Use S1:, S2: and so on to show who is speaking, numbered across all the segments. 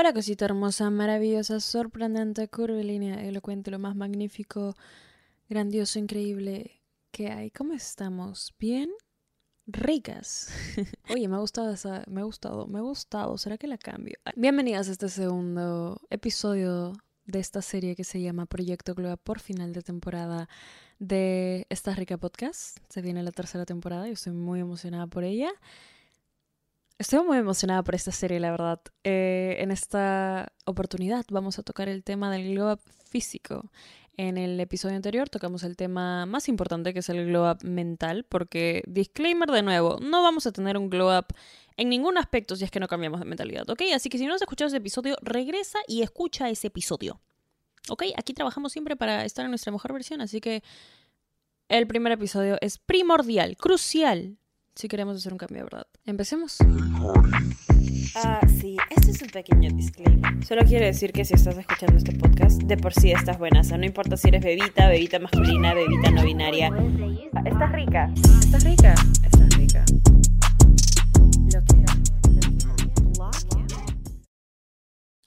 S1: Hola cosita hermosa, maravillosa, sorprendente, curvilínea, elocuente, lo más magnífico, grandioso, increíble que hay. ¿Cómo estamos? ¿Bien? Ricas. Oye, me ha gustado esa, me ha gustado, me ha gustado. ¿Será que la cambio? Bienvenidas a este segundo episodio de esta serie que se llama Proyecto Gloa por final de temporada de esta rica podcast. Se viene la tercera temporada, yo estoy muy emocionada por ella. Estoy muy emocionada por esta serie, la verdad. Eh, en esta oportunidad vamos a tocar el tema del glow up físico. En el episodio anterior tocamos el tema más importante que es el glow up mental, porque, disclaimer de nuevo, no vamos a tener un glow up en ningún aspecto si es que no cambiamos de mentalidad, ¿ok? Así que si no has escuchado ese episodio, regresa y escucha ese episodio. ¿Ok? Aquí trabajamos siempre para estar en nuestra mejor versión, así que el primer episodio es primordial, crucial, si queremos hacer un cambio, ¿verdad? Empecemos.
S2: Ah, sí, este es un pequeño disclaimer. Solo quiero decir que si estás escuchando este podcast, de por sí estás buena. O sea, no importa si eres bebita, bebita masculina, bebita no binaria. Ah, Estás rica.
S1: ¿Estás rica?
S2: Estás rica. Lo que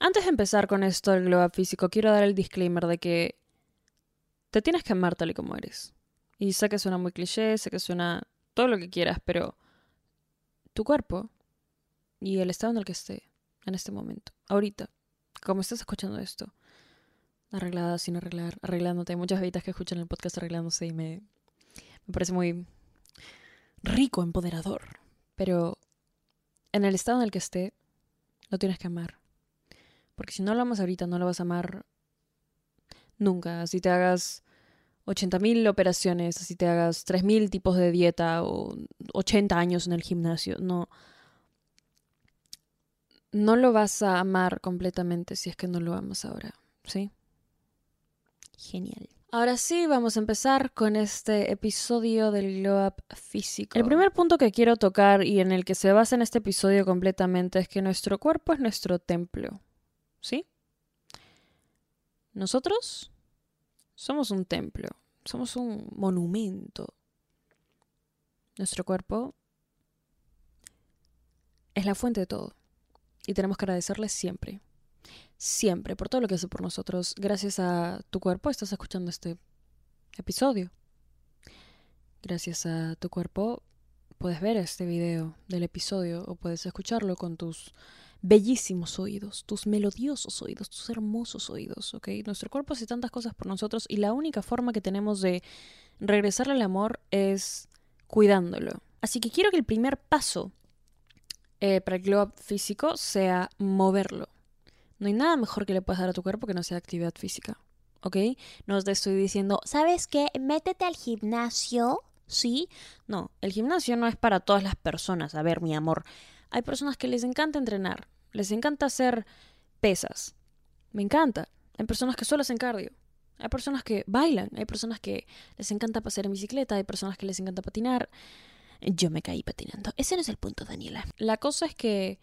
S1: Antes de empezar con esto del glow up físico, quiero dar el disclaimer de que te tienes que amar tal y como eres. Y sé que suena muy cliché, sé que suena todo lo que quieras, pero tu cuerpo y el estado en el que esté en este momento, ahorita, como estás escuchando esto, arreglada, sin arreglar, arreglándote. Hay muchas bebitas que escuchan el podcast arreglándose y me, me parece muy rico, empoderador. Pero en el estado en el que esté, lo tienes que amar. Porque si no lo amas ahorita, no lo vas a amar nunca. Así te hagas 80.000 operaciones, así te hagas 3.000 tipos de dieta o 80 años en el gimnasio. No. No lo vas a amar completamente si es que no lo amas ahora. ¿Sí? Genial. Ahora sí, vamos a empezar con este episodio del Glow Up físico. El primer punto que quiero tocar y en el que se basa en este episodio completamente es que nuestro cuerpo es nuestro templo. ¿Sí? Nosotros somos un templo, somos un monumento. Nuestro cuerpo es la fuente de todo y tenemos que agradecerle siempre, siempre por todo lo que hace por nosotros. Gracias a tu cuerpo estás escuchando este episodio. Gracias a tu cuerpo puedes ver este video del episodio o puedes escucharlo con tus bellísimos oídos, tus melodiosos oídos, tus hermosos oídos, ¿ok? Nuestro cuerpo hace tantas cosas por nosotros y la única forma que tenemos de regresarle al amor es cuidándolo. Así que quiero que el primer paso eh, para el glow físico sea moverlo. No hay nada mejor que le puedas dar a tu cuerpo que no sea actividad física, ¿ok? No te estoy diciendo, ¿sabes qué? Métete al gimnasio, ¿sí? No, el gimnasio no es para todas las personas. A ver, mi amor, hay personas que les encanta entrenar, les encanta hacer pesas. Me encanta. Hay personas que solo hacen cardio. Hay personas que bailan. Hay personas que les encanta pasear en bicicleta. Hay personas que les encanta patinar. Yo me caí patinando. Ese no es el punto, Daniela. La cosa es que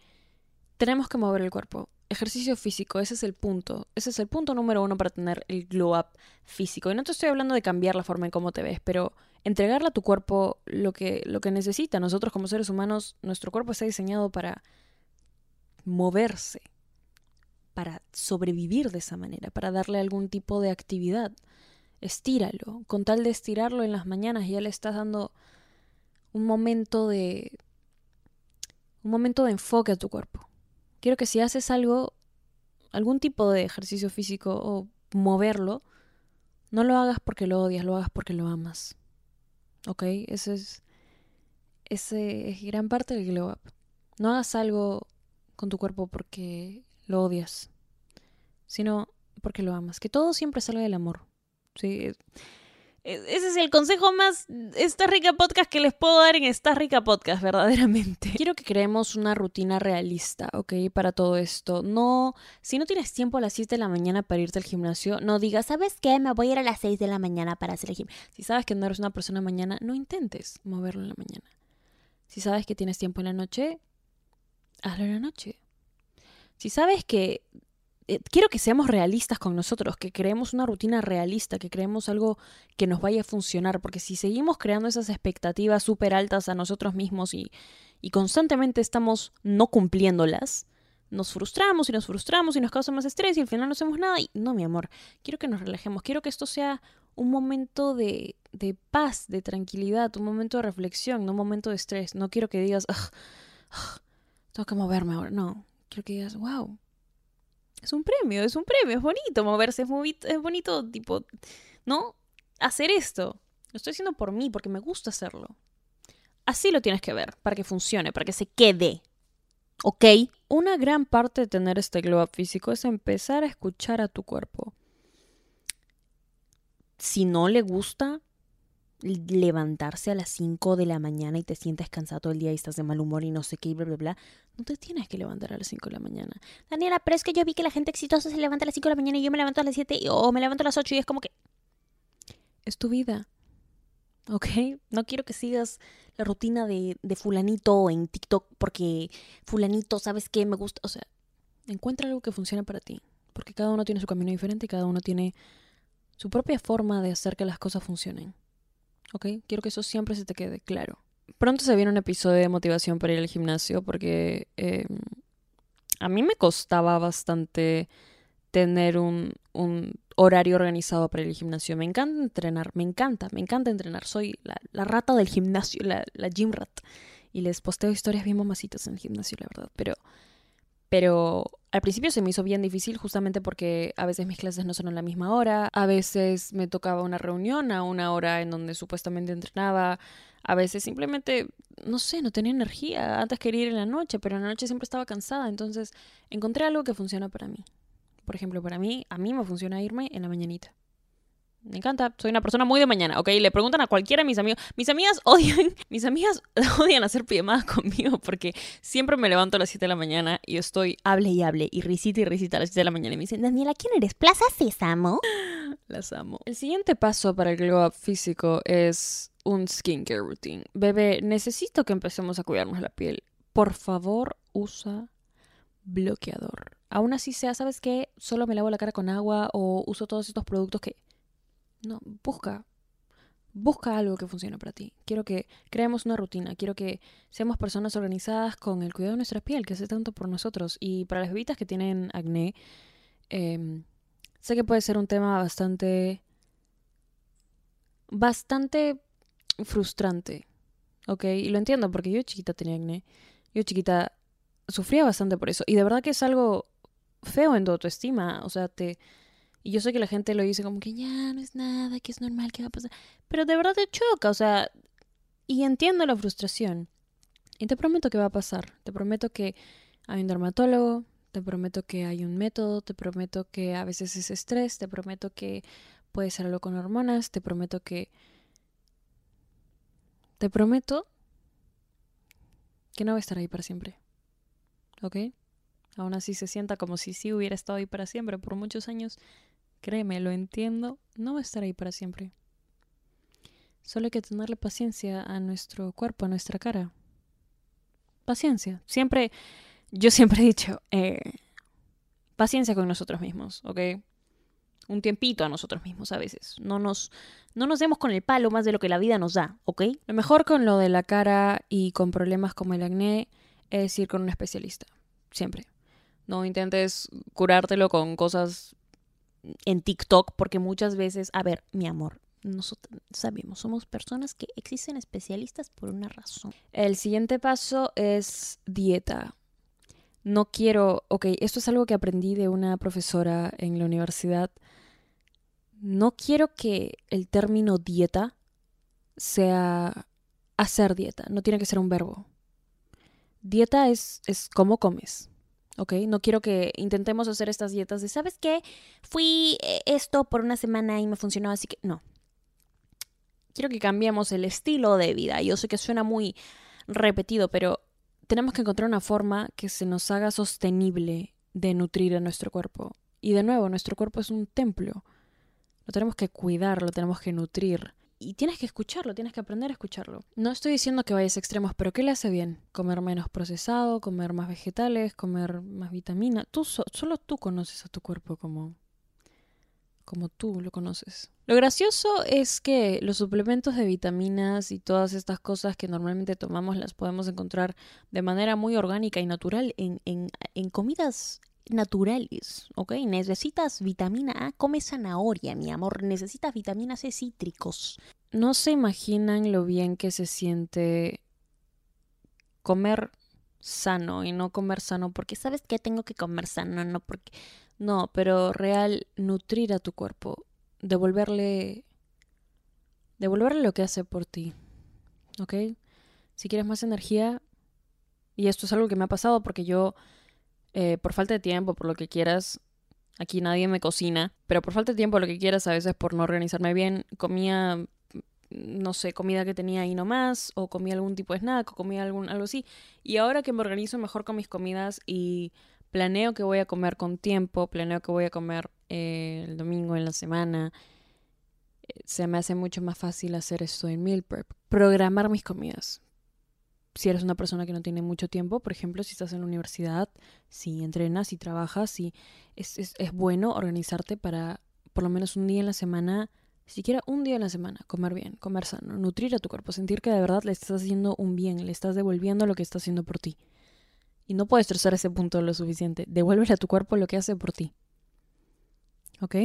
S1: tenemos que mover el cuerpo. Ejercicio físico, ese es el punto. Ese es el punto número uno para tener el glow up físico. Y no te estoy hablando de cambiar la forma en cómo te ves, pero entregarle a tu cuerpo lo que, lo que necesita. Nosotros como seres humanos, nuestro cuerpo está diseñado para moverse, para sobrevivir de esa manera, para darle algún tipo de actividad. Estíralo. Con tal de estirarlo en las mañanas ya le estás dando un momento de un momento de enfoque a tu cuerpo. Quiero que si haces algo, algún tipo de ejercicio físico o moverlo, no lo hagas porque lo odias, lo hagas porque lo amas. ¿Ok? Ese es, ese es gran parte del glow up. No hagas algo con tu cuerpo porque lo odias, sino porque lo amas. Que todo siempre salga del amor. ¿sí? Ese es el consejo más esta rica podcast que les puedo dar en esta rica podcast, verdaderamente. Quiero que creemos una rutina realista, ¿ok? Para todo esto. No, si no tienes tiempo a las 7 de la mañana para irte al gimnasio, no digas, ¿sabes qué? Me voy a ir a las 6 de la mañana para hacer el gimnasio. Si sabes que no eres una persona mañana, no intentes moverlo en la mañana. Si sabes que tienes tiempo en la noche, hazlo en la noche. Si sabes que eh, quiero que seamos realistas con nosotros, que creemos una rutina realista, que creemos algo que nos vaya a funcionar, porque si seguimos creando esas expectativas súper altas a nosotros mismos y, constantemente estamos no cumpliéndolas, nos frustramos y nos frustramos y nos causa más estrés y al final no hacemos nada. Y no, mi amor, quiero que nos relajemos, quiero que esto sea un momento de paz, de tranquilidad, un momento de reflexión, no un momento de estrés. No quiero que digas, tengo que moverme ahora. No, quiero que digas, wow, es un premio, es un premio, es bonito moverse, es, es bonito, tipo, ¿no? Hacer esto. Lo estoy haciendo por mí, porque me gusta hacerlo. Así lo tienes que ver, para que funcione, para que se quede. ¿Ok? Una gran parte de tener este glow físico es empezar a escuchar a tu cuerpo. Si no le gusta levantarse a las 5 de la mañana y te sientes cansado todo el día y estás de mal humor y no sé qué y bla, bla, bla, no te tienes que levantar a las 5 de la mañana. Daniela, pero es que yo vi que la gente exitosa se levanta a las 5 de la mañana y yo me levanto a las 7 o me levanto a las 8 y es como que... Es tu vida. ¿Ok? No quiero que sigas la rutina de, de fulanito en TikTok porque fulanito, ¿sabes qué? Me gusta. O sea, encuentra algo que funcione para ti. Porque cada uno tiene su camino diferente y cada uno tiene su propia forma de hacer que las cosas funcionen. ¿Ok? Quiero que eso siempre se te quede claro. Pronto se viene un episodio de motivación para ir al gimnasio porque em, a mí me costaba bastante tener un, un horario organizado para el gimnasio. Me encanta entrenar, me encanta, me encanta entrenar. Soy la, la rata del gimnasio, la, la, gym rat. Y les posteo historias bien mamacitas en el gimnasio, la verdad. Pero, pero al principio se me hizo bien difícil justamente porque a veces mis clases no son a la misma hora, a veces me tocaba una reunión a una hora en donde supuestamente entrenaba, a veces simplemente, no sé, no tenía energía. Antes quería ir en la noche, pero en la noche siempre estaba cansada. Entonces encontré algo que funciona para mí. Por ejemplo, para mí, a mí me funciona irme en la mañanita. Me encanta, soy una persona muy de mañana, ¿ok? Le preguntan a cualquiera de mis amigos. Mis amigas odian, mis amigas odian hacer pijamadas conmigo porque siempre me levanto a las 7 de la mañana y estoy hable y hable y risita y risita a las 7 de la mañana y me dicen, Daniela, ¿quién eres? ¿Plaza Sésamo? Las amo. El siguiente paso para el glow up físico es un skincare routine. Bebé, necesito que empecemos a cuidarnos la piel. Por favor, usa bloqueador. Aún así sea, ¿sabes qué? Solo me lavo la cara con agua o uso todos estos productos que... No, busca. Busca algo que funcione para ti. Quiero que creemos una rutina. Quiero que seamos personas organizadas con el cuidado de nuestra piel, que hace tanto por nosotros. Y para las bebitas que tienen acné, eh, sé que puede ser un tema bastante... Bastante frustrante. ¿Ok? Y lo entiendo porque yo chiquita tenía acné. Yo chiquita sufría bastante por eso. Y de verdad que es algo feo en tu autoestima. O sea, te. Y yo sé que la gente lo dice como que ya no es nada, que es normal, que va a pasar. Pero de verdad te choca, o sea. Y entiendo la frustración. Y te prometo que va a pasar. Te prometo que hay un dermatólogo. Te prometo que hay un método. Te prometo que a veces es estrés. Te prometo que puede ser algo con hormonas. Te prometo que. Te prometo que no va a estar ahí para siempre. ¿ok? Aún así se sienta como si sí hubiera estado ahí para siempre por muchos años. Créeme, lo entiendo, no va a estar ahí para siempre. Solo hay que tenerle paciencia a nuestro cuerpo, a nuestra cara. Paciencia. Siempre, yo siempre he dicho, eh, paciencia con nosotros mismos, ¿ok? Un tiempito a nosotros mismos a veces. No nos, no nos demos con el palo más de lo que la vida nos da, ¿ok? Lo mejor con lo de la cara y con problemas como el acné es ir con un especialista. Siempre. No intentes curártelo con cosas en TikTok, porque muchas veces, a ver, mi amor, nosotros sabemos, somos personas que existen especialistas por una razón. El siguiente paso es dieta. No quiero, ok, esto es algo que aprendí de una profesora en la universidad. No quiero que el término dieta sea hacer dieta, no tiene que ser un verbo. Dieta es, es cómo comes. ¿Ok? No quiero que intentemos hacer estas dietas de, ¿sabes qué? Fui eh, esto por una semana y me funcionó, así que no. Quiero que cambiemos el estilo de vida. Yo sé que suena muy repetido, pero tenemos que encontrar una forma que se nos haga sostenible de nutrir a nuestro cuerpo. Y de nuevo, nuestro cuerpo es un templo. Lo tenemos que cuidar, lo tenemos que nutrir y tienes que escucharlo, tienes que aprender a escucharlo. No estoy diciendo que vayas extremos, pero ¿qué le hace bien? Comer menos procesado, comer más vegetales, comer más vitamina. Tú solo tú conoces a tu cuerpo como como tú lo conoces. Lo gracioso es que los suplementos de vitaminas y todas estas cosas que normalmente tomamos las podemos encontrar de manera muy orgánica y natural en, en, en comidas naturales, ¿ok? Necesitas vitamina A, come zanahoria, mi amor. Necesitas vitaminas C cítricos. No se imaginan lo bien que se siente comer sano y no comer sano porque sabes que tengo que comer sano, no porque no, pero real nutrir a tu cuerpo, devolverle devolverle lo que hace por ti. ¿Ok? Si quieres más energía, y esto es algo que me ha pasado porque yo eh, por falta de tiempo, por lo que quieras, aquí nadie me cocina, pero por falta de tiempo, lo que quieras, a veces por no organizarme bien, comía, no sé, comida que tenía ahí nomás, o comía algún tipo de snack, o comía algún, algo así. Y ahora que me organizo mejor con mis comidas y planeo que voy a comer con tiempo, planeo que voy a comer eh, el domingo en la semana, eh, se me hace mucho más fácil hacer esto en meal prep. Programar mis comidas si eres una persona que no tiene mucho tiempo, por ejemplo, si estás en la universidad, si entrenas, si trabajas, si es, es, bueno organizarte para por lo menos un día en la semana, siquiera un día en la semana, comer bien, comer sano, nutrir a tu cuerpo, sentir que de verdad le estás haciendo un bien, le estás devolviendo lo que está haciendo por ti. Y no puedes trozar ese punto lo suficiente. Devuélvele a tu cuerpo lo que hace por ti. ¿Ok?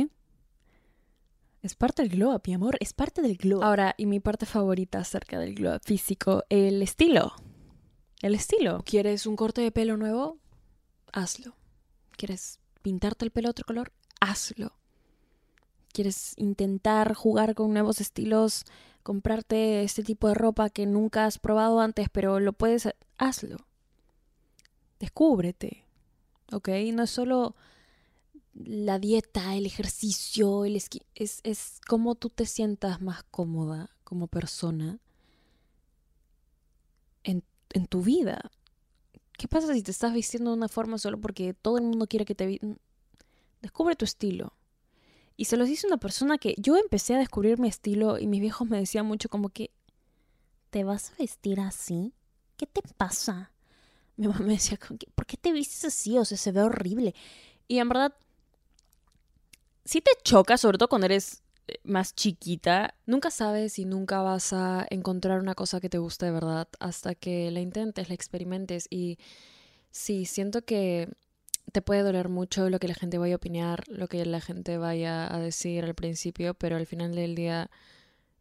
S1: Es parte del glow up, mi amor, es parte del glow up. Ahora, y mi parte favorita acerca del glow up físico, el estilo. El estilo. ¿Quieres un corte de pelo nuevo? Hazlo. ¿Quieres pintarte el pelo otro color? Hazlo. ¿Quieres intentar jugar con nuevos estilos? Comprarte este tipo de ropa que nunca has probado antes, pero lo puedes... Hazlo. Descúbrete. ¿Ok? No es solo la dieta, el ejercicio, el esqui es, es cómo tú te sientas más cómoda como persona en, en tu vida. ¿Qué pasa si te estás vistiendo de una forma solo porque todo el mundo quiere que te... Descubre tu estilo. Y se los dice una persona que yo empecé a descubrir mi estilo y mis viejos me decían mucho como que, ¿te vas a vestir así? ¿Qué te pasa? Mi mamá me decía, ¿por qué te vistes así? O sea, se ve horrible. Y en verdad, si te choca, sobre todo cuando eres eh, más chiquita, nunca sabes y nunca vas a encontrar una cosa que te guste de verdad hasta que la intentes, la experimentes y sí, siento que te puede doler mucho lo que la gente vaya a opinar, lo que la gente vaya a decir al principio, pero al final del día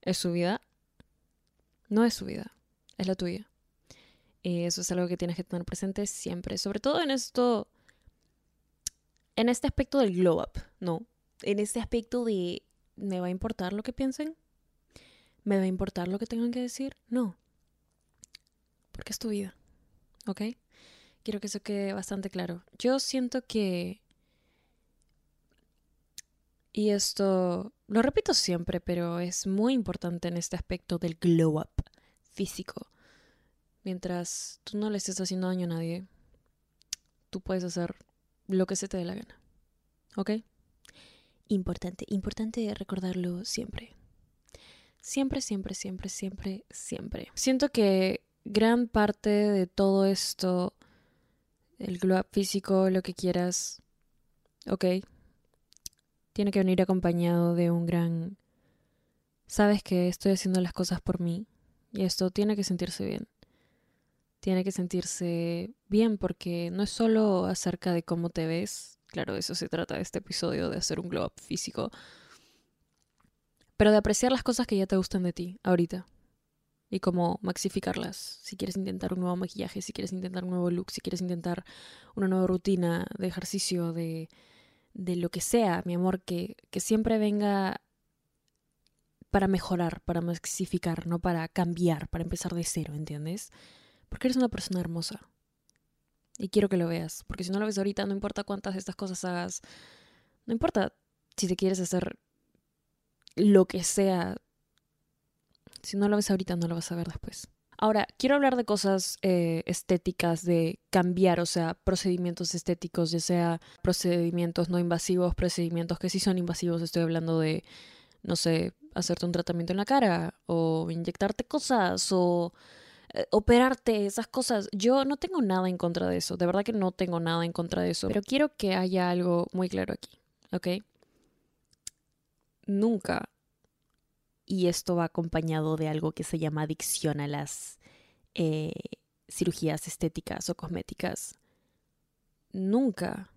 S1: es su vida. No es su vida, es la tuya. Y eso es algo que tienes que tener presente siempre, sobre todo en esto, en este aspecto del glow up, ¿no? En este aspecto de ¿me va a importar lo que piensen? ¿Me va a importar lo que tengan que decir? No. Porque es tu vida. ¿Ok? Quiero que eso quede bastante claro. Yo siento que... Y esto lo repito siempre, pero es muy importante en este aspecto del glow up físico. Mientras tú no le estés haciendo daño a nadie, tú puedes hacer lo que se te dé la gana. ¿Ok? Importante, importante recordarlo siempre. Siempre, siempre, siempre, siempre, siempre. Siento que gran parte de todo esto, el glow físico, lo que quieras, ok, tiene que venir acompañado de un gran... Sabes que estoy haciendo las cosas por mí y esto tiene que sentirse bien. Tiene que sentirse bien porque no es solo acerca de cómo te ves, Claro, de eso se trata de este episodio, de hacer un glow up físico. Pero de apreciar las cosas que ya te gustan de ti, ahorita. Y como maxificarlas. Si quieres intentar un nuevo maquillaje, si quieres intentar un nuevo look, si quieres intentar una nueva rutina de ejercicio, de, de lo que sea, mi amor, que, que siempre venga para mejorar, para maxificar, no para cambiar, para empezar de cero, ¿entiendes? Porque eres una persona hermosa. Y quiero que lo veas, porque si no lo ves ahorita, no importa cuántas de estas cosas hagas, no importa si te quieres hacer lo que sea, si no lo ves ahorita, no lo vas a ver después. Ahora, quiero hablar de cosas eh, estéticas, de cambiar, o sea, procedimientos estéticos, ya sea procedimientos no invasivos, procedimientos que sí son invasivos, estoy hablando de, no sé, hacerte un tratamiento en la cara, o inyectarte cosas, o operarte, esas cosas. Yo no tengo nada en contra de eso, de verdad que no tengo nada en contra de eso, pero quiero que haya algo muy claro aquí, ¿ok? nunca, y esto va acompañado de algo que se llama adicción a las eh, cirugías estéticas o cosméticas, nunca,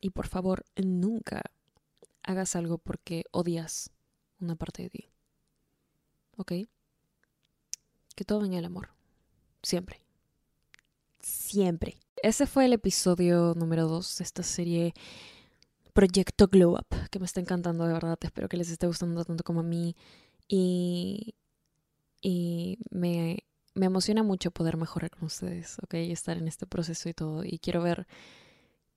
S1: y por favor, nunca hagas algo porque odias una parte de ti. ¿Ok? Que todo venga el amor. Siempre. Siempre. Ese fue el episodio número 2 de esta serie Proyecto Glow Up, que me está encantando de verdad. Espero que les esté gustando tanto como a mí. Y, y me, me emociona mucho poder mejorar con ustedes, ¿ok? Y estar en este proceso y todo. Y quiero ver,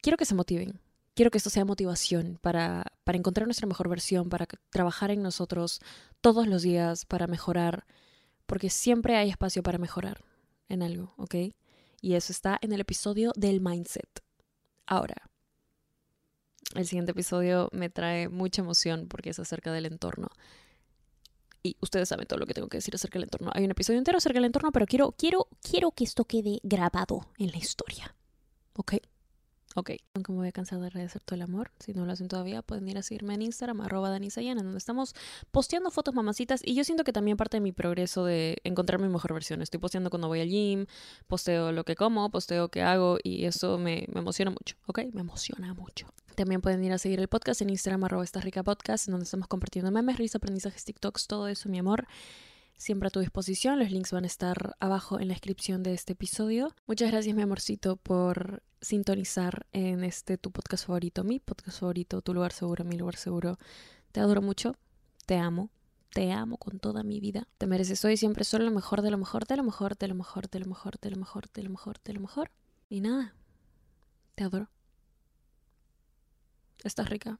S1: quiero que se motiven. Quiero que esto sea motivación para, para encontrar nuestra mejor versión, para trabajar en nosotros todos los días, para mejorar, porque siempre hay espacio para mejorar en algo, ¿ok? Y eso está en el episodio del mindset. Ahora, el siguiente episodio me trae mucha emoción porque es acerca del entorno. Y ustedes saben todo lo que tengo que decir acerca del entorno. Hay un episodio entero acerca del entorno, pero quiero, quiero, quiero que esto quede grabado en la historia. ¿Ok? Ok. Nunca me voy a cansar de agradecer todo el amor. Si no lo hacen todavía, pueden ir a seguirme en Instagram, arroba danisayana, donde estamos posteando fotos mamacitas. Y yo siento que también parte de mi progreso de encontrar mi mejor versión. Estoy posteando cuando voy al gym, posteo lo que como, posteo qué hago, y eso me, me emociona mucho. ¿Ok? Me emociona mucho. También pueden ir a seguir el podcast en Instagram, arroba esta rica podcast, en donde estamos compartiendo memes, risas, aprendizajes, TikToks, todo eso, mi amor. Siempre a tu disposición. Los links van a estar abajo en la descripción de este episodio. Muchas gracias, mi amorcito, por sintonizar en este tu podcast favorito, mi podcast favorito, tu lugar seguro, mi lugar seguro. Te adoro mucho, te amo, te amo con toda mi vida. Te mereces hoy siempre solo lo mejor, de lo mejor, de lo mejor, de lo mejor, de lo mejor, de lo mejor, de lo mejor, de lo mejor. Y nada, te adoro. Estás rica.